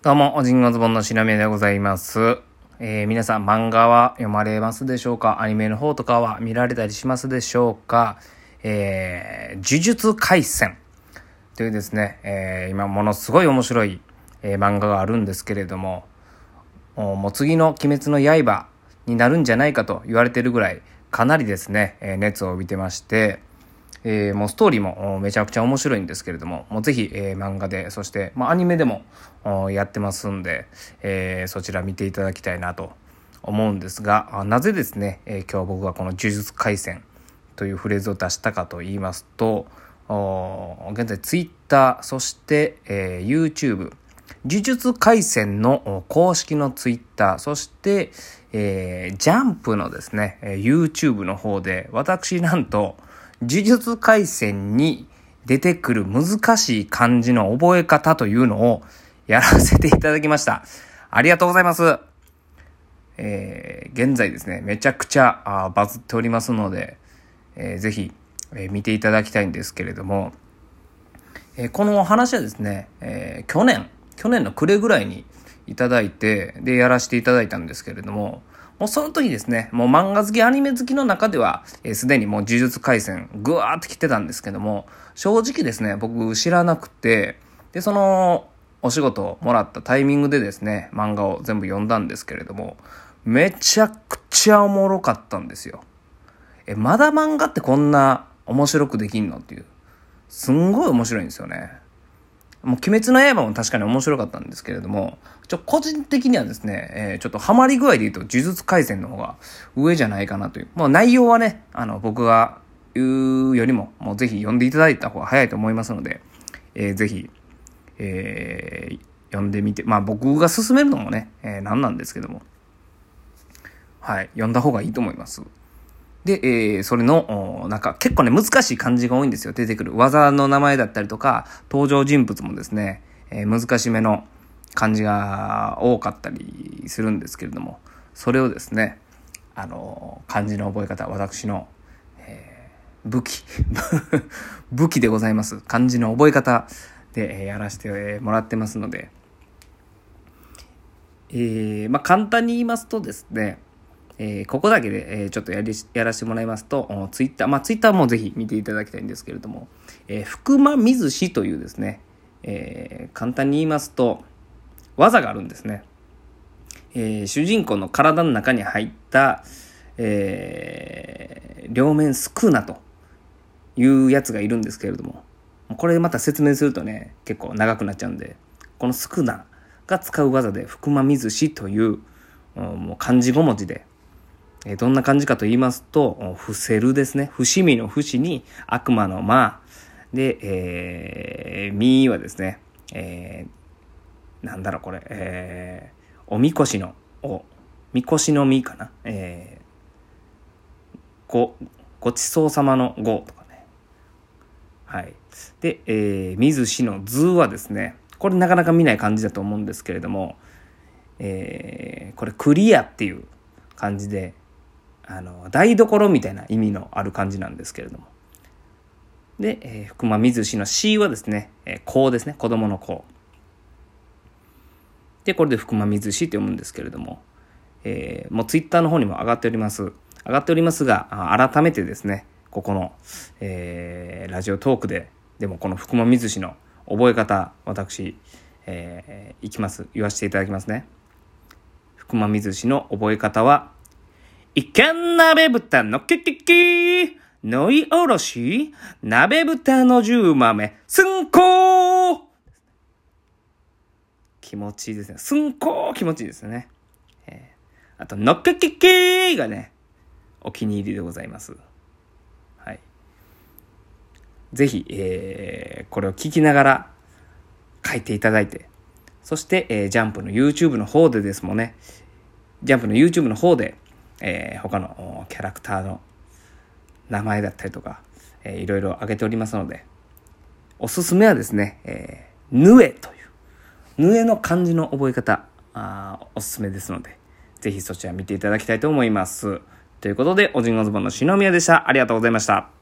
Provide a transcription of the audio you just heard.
どうも、おじんごズボンのしなめでございます。えー、皆さん漫画は読まれますでしょうか？アニメの方とかは見られたりしますでしょうか？えー、呪術廻戦というですね、えー、今ものすごい面白い、え、漫画があるんですけれども、もう次の鬼滅の刃になるんじゃないかと言われてるぐらい、かなりですね、え熱を帯びてまして、えー、もうストーリーもめちゃくちゃ面白いんですけれども、もうぜひ、えー、漫画で、そして、まあ、アニメでもやってますんで、えー、そちら見ていただきたいなと思うんですが、なぜですね、え今日僕がこの呪術廻戦というフレーズを出したかと言いますと、現在 Twitter、そして、え YouTube、呪術廻戦の公式の Twitter、そして、えー、ジャンプのですね、YouTube の方で、私なんと、呪術廻戦に出てくる難しい漢字の覚え方というのをやらせていただきました。ありがとうございます。えー、現在ですね、めちゃくちゃあバズっておりますので、えー、ぜひ、えー、見ていただきたいんですけれども、えー、この話はですね、えー、去年、去年の暮れぐらいにいただいて、で、やらせていただいたんですけれども、もうその時ですね、もう漫画好き、アニメ好きの中では、す、えー、で、にもう呪術廻戦、ぐわーって来てたんですけども、正直ですね、僕知らなくて、で、その、お仕事をもらったタイミングでですね、漫画を全部読んだんですけれども、めちゃくちゃおもろかったんですよ。え、まだ漫画ってこんな面白くできんのっていう。すんごい面白いんですよね。もう鬼滅の刃も確かに面白かったんですけれども、ちょ、個人的にはですね、えー、ちょっとハマり具合で言うと、呪術廻戦の方が上じゃないかなという。まあ内容はね、あの、僕が言うよりも、もうぜひ読んでいただいた方が早いと思いますので、えー、ぜひ、えー、読んでみて、まあ僕が勧めるのもね、えー、何なんですけども、はい、読んだ方がいいと思います。で、えー、それの、なんか結構ね、難しい漢字が多いんですよ。出てくる。技の名前だったりとか、登場人物もですね、えー、難しめの漢字が多かったりするんですけれども、それをですね、あの、漢字の覚え方、私の、えー、武器、武器でございます。漢字の覚え方で、えやらせてもらってますので、えー、まあ簡単に言いますとですね、えー、ここだけで、えー、ちょっとやり、やらせてもらいますと、ツイッター、まあ、ツイッターもぜひ見ていただきたいんですけれども、えー、福間水氏というですね、えー、簡単に言いますと、技があるんですね。えー、主人公の体の中に入った、えー、両面スクーナというやつがいるんですけれども、これまた説明するとね、結構長くなっちゃうんで、このスクナが使う技で、福間水氏という、もう漢字5文字で、えどんな感じかと言いますと、伏せるですね。伏見の伏に悪魔の魔。で、えー、みはですね、えー、なんだろうこれ、えー、おみこしの、お、みこしのみかな。えー、ご、ごちそうさまのごとかね。はい。で、えー、水しの図はですね、これなかなか見ない感じだと思うんですけれども、えー、これクリアっていう感じで、あの、台所みたいな意味のある感じなんですけれども。で、えー、福間水氏の C はですね、えー、子ですね、子供の子。で、これで福間水氏って読むんですけれども、えー、もうツイッターの方にも上がっております。上がっておりますが、改めてですね、ここの、えー、ラジオトークで、でもこの福間水氏の覚え方、私、えー、いきます。言わせていただきますね。福間水氏の覚え方は、いけん鍋豚のキキキのいおろし鍋豚の十豆すんこー気持ちいいですね。すんこー気持ちいいですね。えー、あと、のっけききがね、お気に入りでございます。はい。ぜひ、えー、これを聞きながら書いていただいて、そして、えー、ジャンプの YouTube の方でですもんね、ジャンプの YouTube の方で、えー、他のキャラクターの名前だったりとか、えー、いろいろ挙げておりますので、おすすめはですね、えー、ぬえという、ぬえの漢字の覚え方、あおすすめですので、ぜひそちら見ていただきたいと思います。ということで、おじんごずぼんの篠宮でした。ありがとうございました。